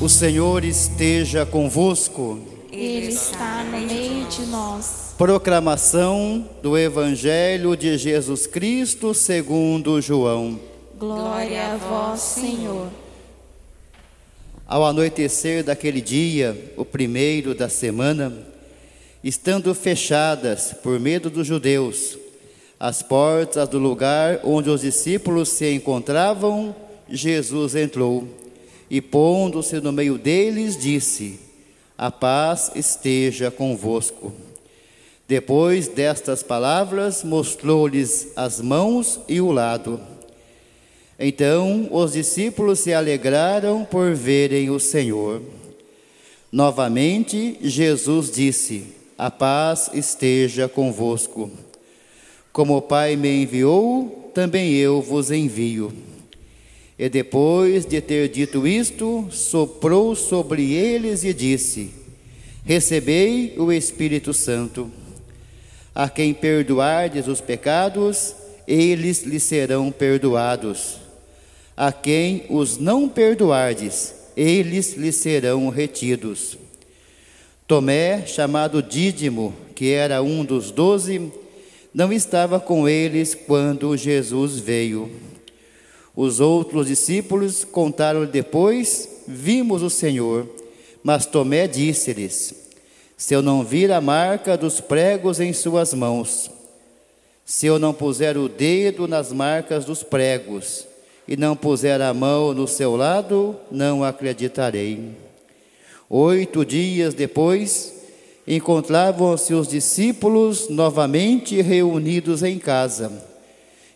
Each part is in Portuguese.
O Senhor esteja convosco. Ele está no meio de nós. Proclamação do Evangelho de Jesus Cristo segundo João. Glória a vós, Senhor. Ao anoitecer daquele dia, o primeiro da semana, estando fechadas, por medo dos judeus, as portas do lugar onde os discípulos se encontravam, Jesus entrou e, pondo-se no meio deles, disse: A paz esteja convosco. Depois destas palavras, mostrou-lhes as mãos e o lado. Então os discípulos se alegraram por verem o Senhor. Novamente, Jesus disse: A paz esteja convosco. Como o Pai me enviou, também eu vos envio. E depois de ter dito isto, soprou sobre eles e disse: Recebei o Espírito Santo. A quem perdoardes os pecados, eles lhe serão perdoados. A quem os não perdoardes, eles lhe serão retidos. Tomé, chamado Dídimo, que era um dos doze, não estava com eles quando Jesus veio. Os outros discípulos contaram depois: Vimos o Senhor. Mas Tomé disse-lhes: Se eu não vir a marca dos pregos em suas mãos, se eu não puser o dedo nas marcas dos pregos, e não puser a mão no seu lado, não acreditarei. Oito dias depois, encontravam-se os discípulos novamente reunidos em casa,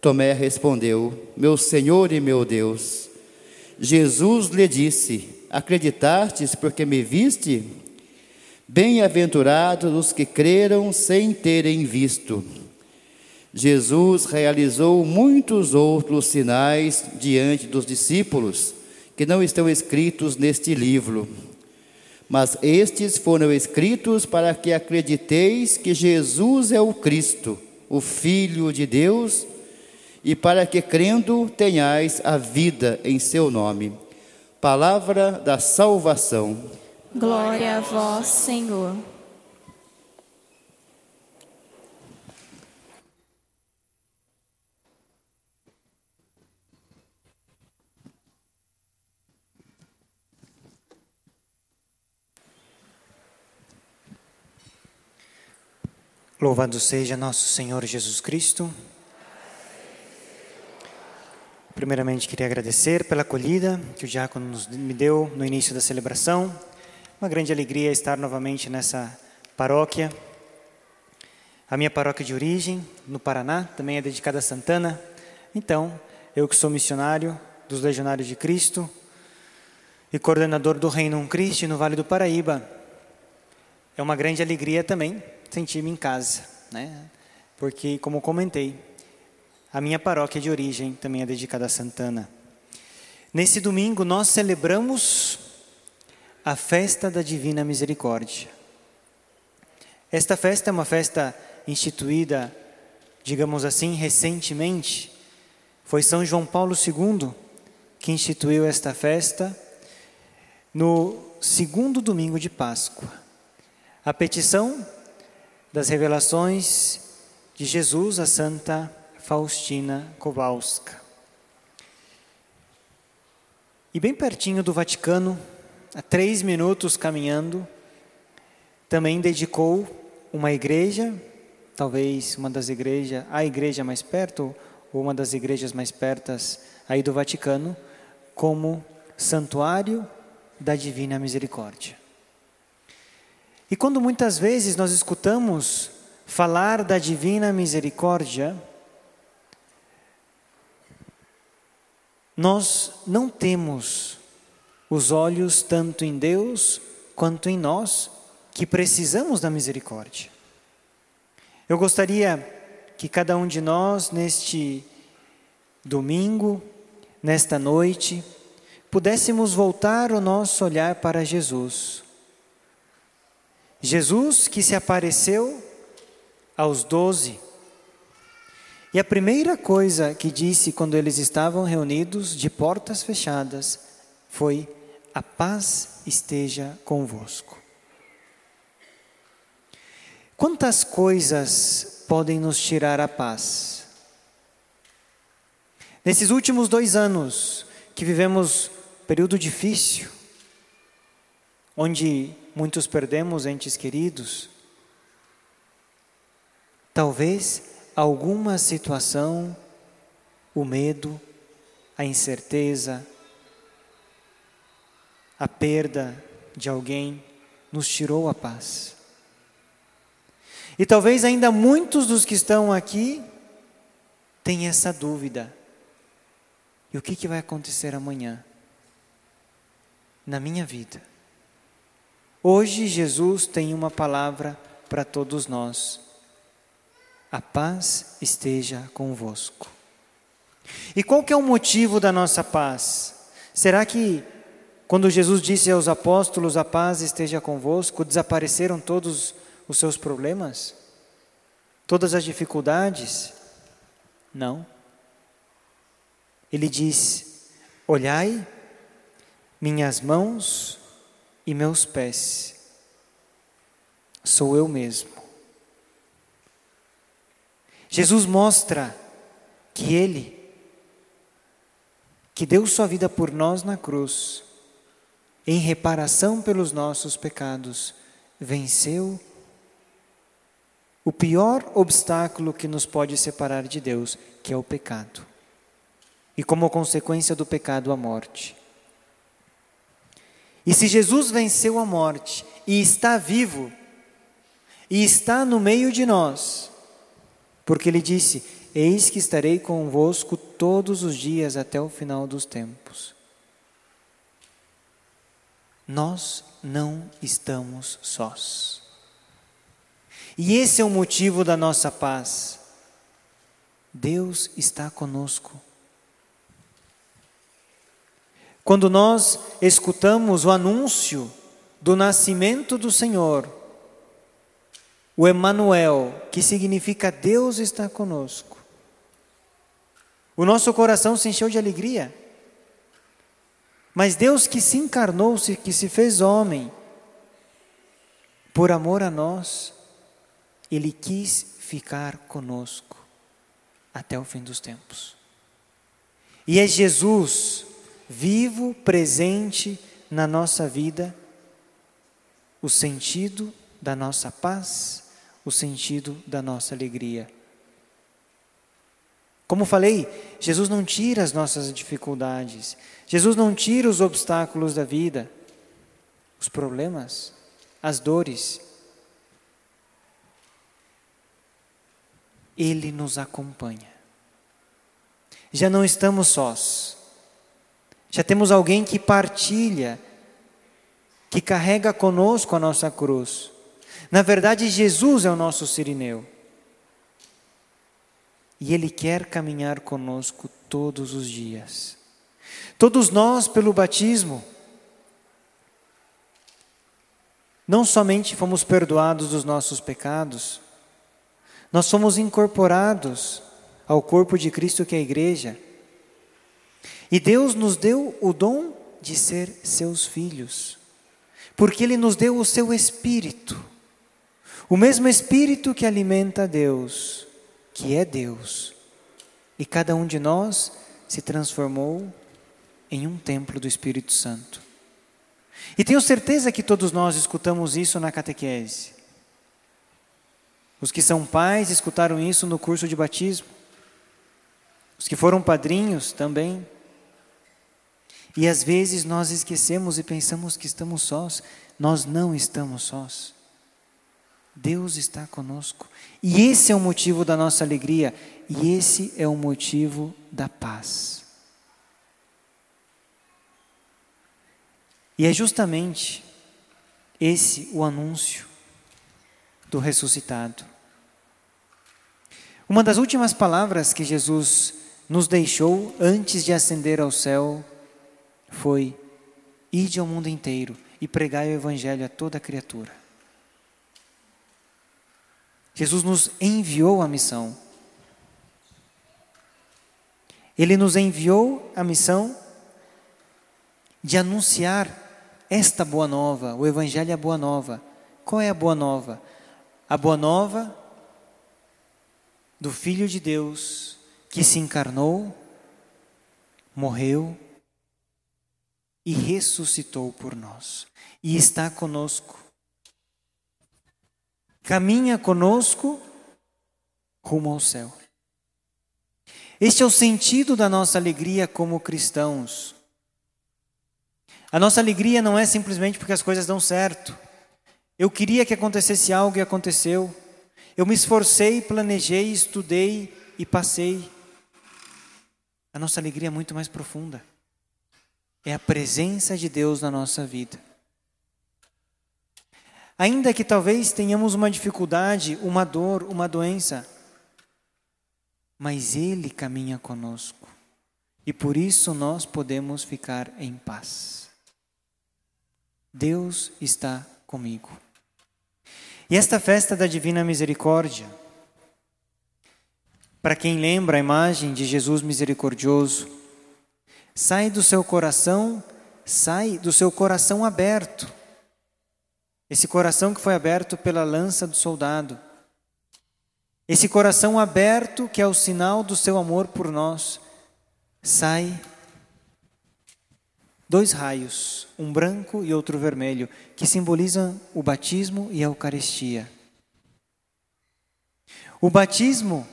Tomé respondeu: Meu Senhor e meu Deus. Jesus lhe disse: Acreditastes porque me viste? Bem-aventurados os que creram sem terem visto. Jesus realizou muitos outros sinais diante dos discípulos que não estão escritos neste livro mas estes foram escritos para que acrediteis que Jesus é o Cristo, o Filho de Deus, e para que crendo tenhais a vida em seu nome. Palavra da salvação. Glória a vós, Senhor. Louvado seja nosso Senhor Jesus Cristo. Primeiramente, queria agradecer pela acolhida que o diácono me deu no início da celebração. Uma grande alegria estar novamente nessa paróquia. A minha paróquia de origem, no Paraná, também é dedicada a Santana. Então, eu que sou missionário dos Legionários de Cristo e coordenador do Reino Cristo no Vale do Paraíba, é uma grande alegria também sentir-me em casa, né? Porque, como comentei, a minha paróquia de origem também é dedicada a Santana. Nesse domingo nós celebramos a festa da Divina Misericórdia. Esta festa é uma festa instituída, digamos assim, recentemente. Foi São João Paulo II que instituiu esta festa no segundo domingo de Páscoa. A petição das revelações de Jesus a Santa Faustina Kowalska. E bem pertinho do Vaticano, a três minutos caminhando, também dedicou uma igreja, talvez uma das igrejas, a igreja mais perto, ou uma das igrejas mais pertas aí do Vaticano, como santuário da Divina Misericórdia. E quando muitas vezes nós escutamos falar da divina misericórdia, nós não temos os olhos tanto em Deus quanto em nós que precisamos da misericórdia. Eu gostaria que cada um de nós, neste domingo, nesta noite, pudéssemos voltar o nosso olhar para Jesus. Jesus que se apareceu aos doze. E a primeira coisa que disse quando eles estavam reunidos de portas fechadas foi: A paz esteja convosco. Quantas coisas podem nos tirar a paz? Nesses últimos dois anos que vivemos período difícil, onde muitos perdemos entes queridos, talvez alguma situação, o medo, a incerteza, a perda de alguém nos tirou a paz. E talvez ainda muitos dos que estão aqui tenham essa dúvida. E o que, que vai acontecer amanhã? Na minha vida. Hoje Jesus tem uma palavra para todos nós. A paz esteja convosco. E qual que é o motivo da nossa paz? Será que quando Jesus disse aos apóstolos a paz esteja convosco, desapareceram todos os seus problemas? Todas as dificuldades? Não. Ele diz: Olhai minhas mãos e meus pés, sou eu mesmo. Jesus mostra que Ele, que deu sua vida por nós na cruz, em reparação pelos nossos pecados, venceu o pior obstáculo que nos pode separar de Deus, que é o pecado. E como consequência do pecado, a morte. E se Jesus venceu a morte e está vivo, e está no meio de nós, porque Ele disse: Eis que estarei convosco todos os dias até o final dos tempos. Nós não estamos sós. E esse é o motivo da nossa paz. Deus está conosco. Quando nós escutamos o anúncio do nascimento do Senhor, o Emanuel, que significa Deus está conosco, o nosso coração se encheu de alegria. Mas Deus que se encarnou, que se fez homem, por amor a nós, ele quis ficar conosco até o fim dos tempos. E é Jesus, vivo, presente na nossa vida, o sentido da nossa paz, o sentido da nossa alegria. Como falei, Jesus não tira as nossas dificuldades, Jesus não tira os obstáculos da vida, os problemas, as dores. Ele nos acompanha. Já não estamos sós. Já temos alguém que partilha, que carrega conosco a nossa cruz. Na verdade, Jesus é o nosso sirineu. E Ele quer caminhar conosco todos os dias. Todos nós, pelo batismo, não somente fomos perdoados dos nossos pecados, nós somos incorporados ao corpo de Cristo que é a igreja. E Deus nos deu o dom de ser seus filhos, porque Ele nos deu o seu Espírito, o mesmo Espírito que alimenta Deus, que é Deus. E cada um de nós se transformou em um templo do Espírito Santo. E tenho certeza que todos nós escutamos isso na catequese. Os que são pais escutaram isso no curso de batismo. Os que foram padrinhos também. E às vezes nós esquecemos e pensamos que estamos sós. Nós não estamos sós. Deus está conosco. E esse é o motivo da nossa alegria. E esse é o motivo da paz. E é justamente esse o anúncio do ressuscitado. Uma das últimas palavras que Jesus nos deixou antes de ascender ao céu foi: Ide ao mundo inteiro e pregai o Evangelho a toda criatura. Jesus nos enviou a missão. Ele nos enviou a missão de anunciar esta boa nova, o Evangelho é a boa nova. Qual é a boa nova? A boa nova do Filho de Deus que se encarnou, morreu e ressuscitou por nós e está conosco. Caminha conosco rumo ao céu. Este é o sentido da nossa alegria como cristãos. A nossa alegria não é simplesmente porque as coisas dão certo. Eu queria que acontecesse algo e aconteceu. Eu me esforcei, planejei, estudei e passei. A nossa alegria é muito mais profunda. É a presença de Deus na nossa vida. Ainda que talvez tenhamos uma dificuldade, uma dor, uma doença, mas Ele caminha conosco e por isso nós podemos ficar em paz. Deus está comigo. E esta festa da Divina Misericórdia, para quem lembra a imagem de Jesus misericordioso, sai do seu coração, sai do seu coração aberto. Esse coração que foi aberto pela lança do soldado. Esse coração aberto, que é o sinal do seu amor por nós, sai dois raios, um branco e outro vermelho, que simbolizam o batismo e a Eucaristia. O batismo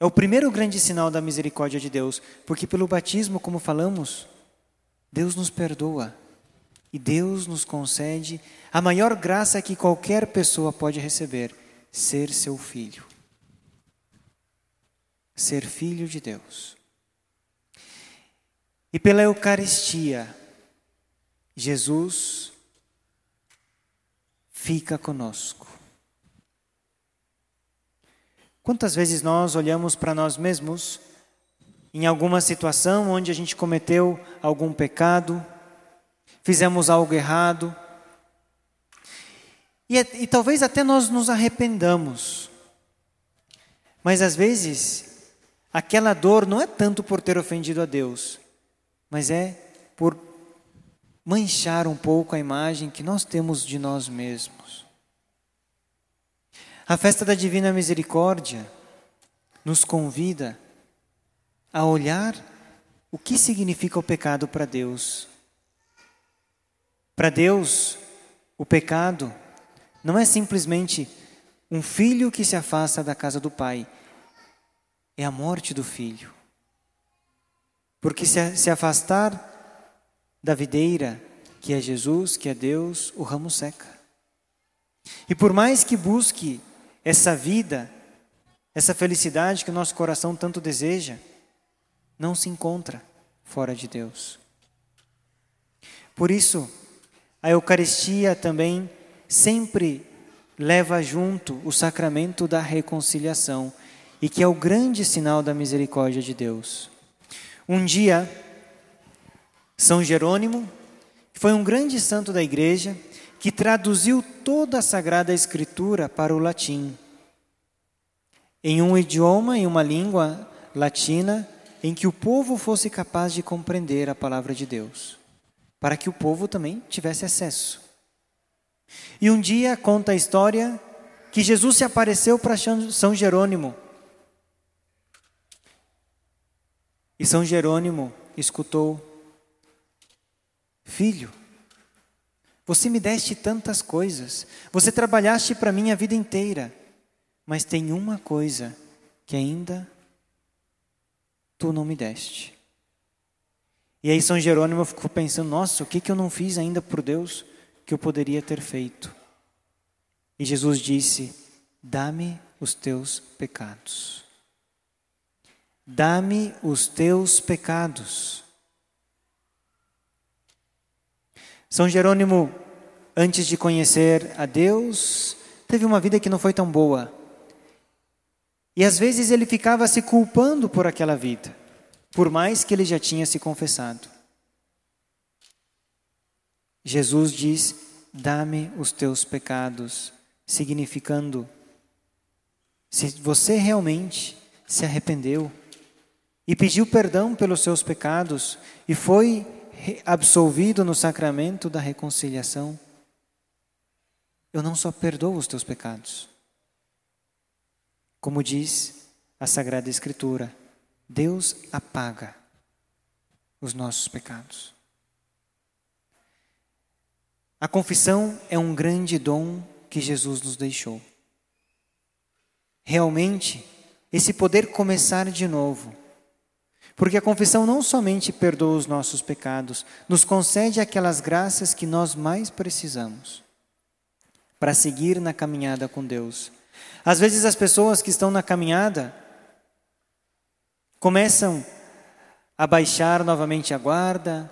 é o primeiro grande sinal da misericórdia de Deus, porque pelo batismo, como falamos, Deus nos perdoa e Deus nos concede a maior graça que qualquer pessoa pode receber ser seu filho. Ser filho de Deus. E pela Eucaristia, Jesus fica conosco. Quantas vezes nós olhamos para nós mesmos em alguma situação onde a gente cometeu algum pecado, fizemos algo errado, e, e talvez até nós nos arrependamos. Mas às vezes, aquela dor não é tanto por ter ofendido a Deus, mas é por manchar um pouco a imagem que nós temos de nós mesmos. A festa da Divina Misericórdia nos convida a olhar o que significa o pecado para Deus. Para Deus, o pecado não é simplesmente um filho que se afasta da casa do pai, é a morte do filho. Porque se, afastar da videira, que é Jesus, que é Deus, o ramo seca. E por mais que busque essa vida, essa felicidade que o nosso coração tanto deseja, não se encontra fora de Deus. Por isso, a Eucaristia também sempre leva junto o sacramento da reconciliação e que é o grande sinal da misericórdia de Deus. Um dia, São Jerônimo, foi um grande santo da igreja, que traduziu toda a Sagrada Escritura para o latim, em um idioma, em uma língua latina, em que o povo fosse capaz de compreender a palavra de Deus, para que o povo também tivesse acesso. E um dia conta a história que Jesus se apareceu para São Jerônimo. E São Jerônimo escutou: Filho, você me deste tantas coisas, você trabalhaste para mim a vida inteira, mas tem uma coisa que ainda tu não me deste. E aí São Jerônimo ficou pensando: Nossa, o que, que eu não fiz ainda por Deus? que eu poderia ter feito. E Jesus disse: Dá-me os teus pecados. Dá-me os teus pecados. São Jerônimo, antes de conhecer a Deus, teve uma vida que não foi tão boa. E às vezes ele ficava se culpando por aquela vida, por mais que ele já tinha se confessado. Jesus diz: Dá-me os teus pecados, significando, se você realmente se arrependeu e pediu perdão pelos seus pecados e foi absolvido no sacramento da reconciliação, eu não só perdoo os teus pecados, como diz a Sagrada Escritura, Deus apaga os nossos pecados. A confissão é um grande dom que Jesus nos deixou. Realmente, esse poder começar de novo. Porque a confissão não somente perdoa os nossos pecados, nos concede aquelas graças que nós mais precisamos para seguir na caminhada com Deus. Às vezes as pessoas que estão na caminhada começam a baixar novamente a guarda,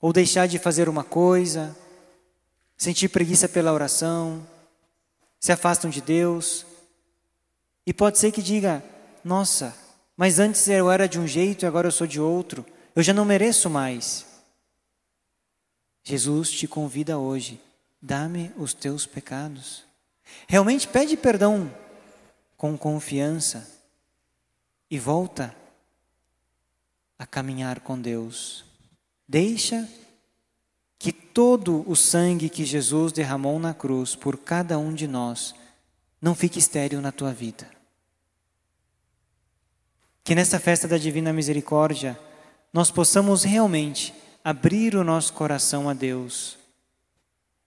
ou deixar de fazer uma coisa, sentir preguiça pela oração, se afastam de Deus. E pode ser que diga: nossa, mas antes eu era de um jeito e agora eu sou de outro, eu já não mereço mais. Jesus te convida hoje: dá-me os teus pecados. Realmente pede perdão com confiança e volta a caminhar com Deus. Deixa que todo o sangue que Jesus derramou na cruz por cada um de nós não fique estéril na tua vida. Que nessa festa da Divina Misericórdia nós possamos realmente abrir o nosso coração a Deus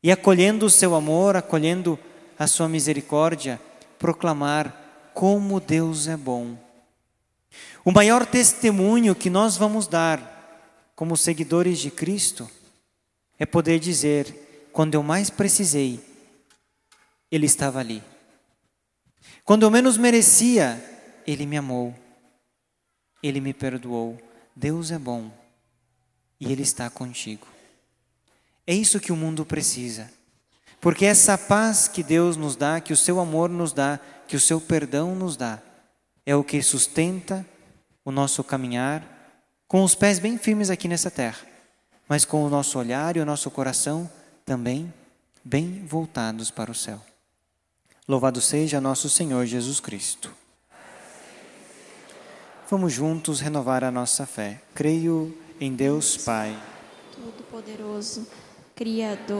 e acolhendo o seu amor, acolhendo a sua misericórdia, proclamar como Deus é bom. O maior testemunho que nós vamos dar como seguidores de Cristo é poder dizer: quando eu mais precisei, Ele estava ali. Quando eu menos merecia, Ele me amou, Ele me perdoou. Deus é bom e Ele está contigo. É isso que o mundo precisa. Porque essa paz que Deus nos dá, que o seu amor nos dá, que o seu perdão nos dá, é o que sustenta o nosso caminhar com os pés bem firmes aqui nessa terra, mas com o nosso olhar e o nosso coração também bem voltados para o céu. Louvado seja nosso Senhor Jesus Cristo. Vamos juntos renovar a nossa fé. Creio em Deus Pai, Todo-Poderoso, Criador.